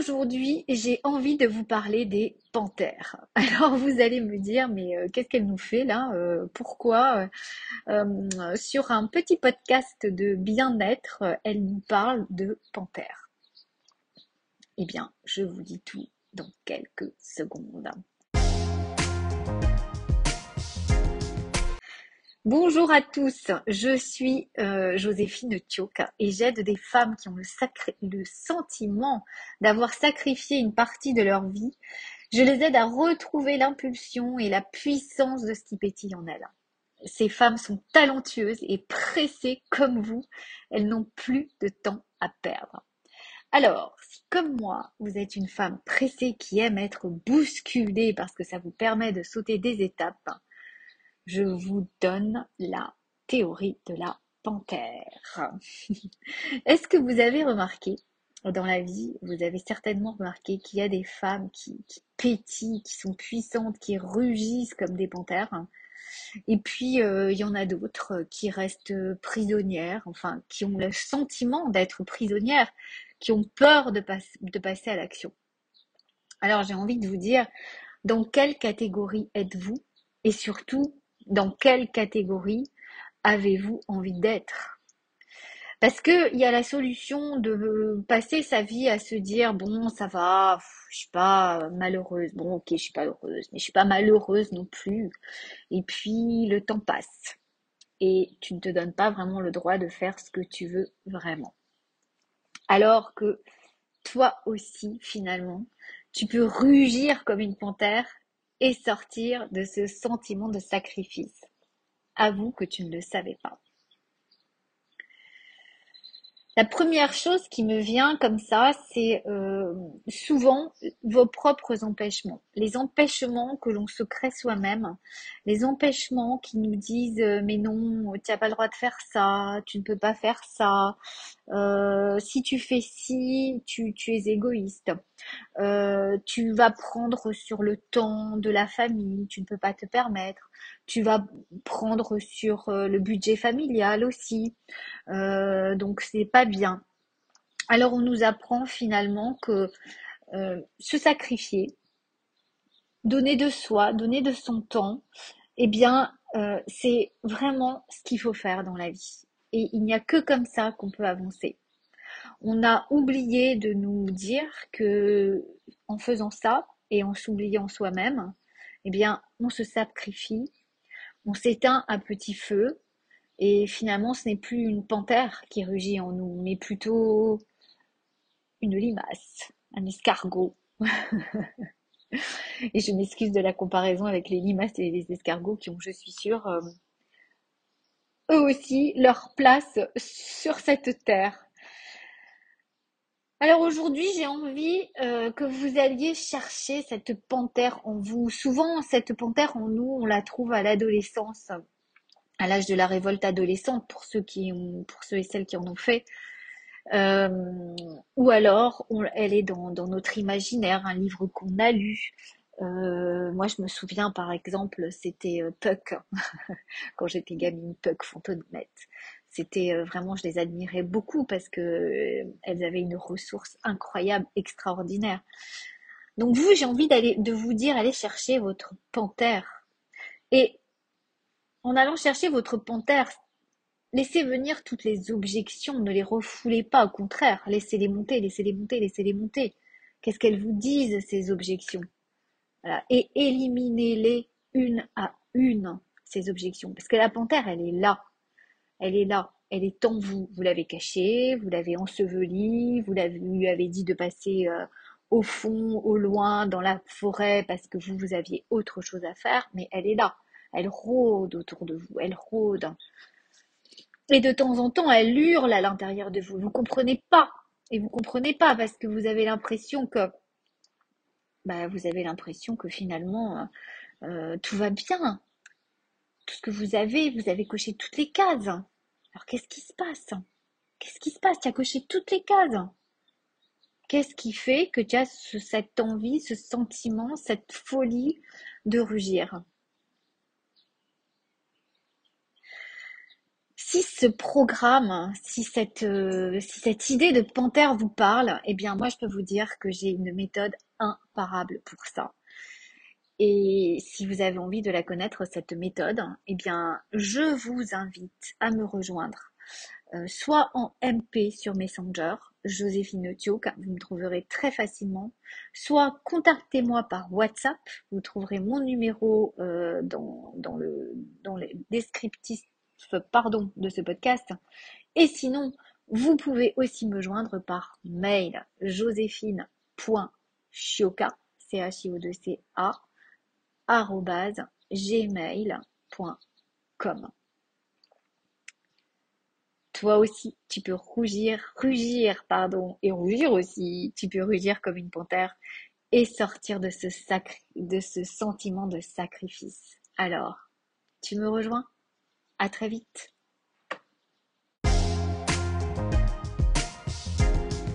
aujourd'hui, j'ai envie de vous parler des panthères. Alors vous allez me dire, mais euh, qu'est-ce qu'elle nous fait là euh, Pourquoi euh, sur un petit podcast de bien-être, elle nous parle de panthères? Eh bien, je vous dis tout dans quelques secondes. Bonjour à tous, je suis euh, Joséphine Tioc et j'aide des femmes qui ont le, le sentiment d'avoir sacrifié une partie de leur vie. Je les aide à retrouver l'impulsion et la puissance de ce qui pétille en elles. Ces femmes sont talentueuses et pressées comme vous. Elles n'ont plus de temps à perdre. Alors, si comme moi, vous êtes une femme pressée qui aime être bousculée parce que ça vous permet de sauter des étapes, je vous donne la théorie de la panthère. Est-ce que vous avez remarqué dans la vie, vous avez certainement remarqué qu'il y a des femmes qui, pétillent, qui sont puissantes, qui rugissent comme des panthères? Et puis, euh, il y en a d'autres qui restent prisonnières, enfin, qui ont le sentiment d'être prisonnières, qui ont peur de passer à l'action. Alors, j'ai envie de vous dire, dans quelle catégorie êtes-vous? Et surtout, dans quelle catégorie avez-vous envie d'être? Parce qu'il y a la solution de passer sa vie à se dire bon ça va, je suis pas malheureuse, bon ok je suis pas heureuse, mais je suis pas malheureuse non plus. Et puis le temps passe et tu ne te donnes pas vraiment le droit de faire ce que tu veux vraiment. Alors que toi aussi finalement, tu peux rugir comme une panthère et sortir de ce sentiment de sacrifice. Avoue que tu ne le savais pas. La première chose qui me vient comme ça, c'est euh, souvent vos propres empêchements. Les empêchements que l'on se crée soi-même, les empêchements qui nous disent euh, mais non, tu n'as pas le droit de faire ça, tu ne peux pas faire ça, euh, si tu fais ci, tu, tu es égoïste. tu vas prendre sur le temps de la famille, tu ne peux pas te permettre. Tu vas prendre sur le budget familial aussi. donc c'est pas bien. Alors on nous apprend finalement que euh, se sacrifier, donner de soi, donner de son temps, eh bien euh, c'est vraiment ce qu'il faut faire dans la vie. Et il n'y a que comme ça qu'on peut avancer. On a oublié de nous dire que en faisant ça et en s'oubliant soi-même, eh bien on se sacrifie, on s'éteint à petit feu, et finalement, ce n'est plus une panthère qui rugit en nous, mais plutôt une limace, un escargot. et je m'excuse de la comparaison avec les limaces et les escargots qui ont, je suis sûre, euh, eux aussi leur place sur cette terre. Alors aujourd'hui, j'ai envie euh, que vous alliez chercher cette panthère en vous. Souvent, cette panthère en nous, on la trouve à l'adolescence à l'âge de la révolte adolescente pour ceux qui pour et celles qui en ont fait. Euh, ou alors, elle est dans, notre imaginaire, un livre qu'on a lu. Euh, moi, je me souviens, par exemple, c'était euh, Puck, quand j'étais gamine, Puck Fontenette. C'était vraiment, je les admirais beaucoup parce que elles avaient une ressource incroyable, extraordinaire. Donc vous, j'ai envie de vous dire, allez chercher votre panthère. Et en allant chercher votre panthère, laissez venir toutes les objections, ne les refoulez pas, au contraire, laissez-les monter, laissez-les monter, laissez-les monter. Qu'est-ce qu'elles vous disent, ces objections? Et éliminez-les une à une, ces objections. Parce que la panthère, elle est là. Elle est là. Elle est en vous. Vous l'avez cachée, vous l'avez ensevelie, vous lui avez dit de passer euh, au fond, au loin, dans la forêt, parce que vous, vous aviez autre chose à faire, mais elle est là. Elle rôde autour de vous, elle rôde. Et de temps en temps, elle hurle à l'intérieur de vous. Vous ne comprenez pas. Et vous ne comprenez pas parce que vous avez l'impression que, bah, vous avez l'impression que finalement, euh, tout va bien. Tout ce que vous avez, vous avez coché toutes les cases. Alors qu'est-ce qui se passe? Qu'est-ce qui se passe? Tu as coché toutes les cases. Qu'est-ce qui fait que tu as cette envie, ce sentiment, cette folie de rugir? Si ce programme, si cette, euh, si cette idée de panthère vous parle, eh bien moi je peux vous dire que j'ai une méthode imparable pour ça. Et si vous avez envie de la connaître, cette méthode, eh bien je vous invite à me rejoindre euh, soit en MP sur Messenger, Joséphine Thioc, vous me trouverez très facilement, soit contactez-moi par WhatsApp, vous trouverez mon numéro euh, dans, dans, le, dans les descriptifs pardon, de ce podcast. Et sinon, vous pouvez aussi me joindre par mail joséphine.chioca, c h. Toi aussi, tu peux rougir, rugir, pardon, et rougir aussi. Tu peux rugir comme une panthère et sortir de ce de ce sentiment de sacrifice. Alors, tu me rejoins? À très vite.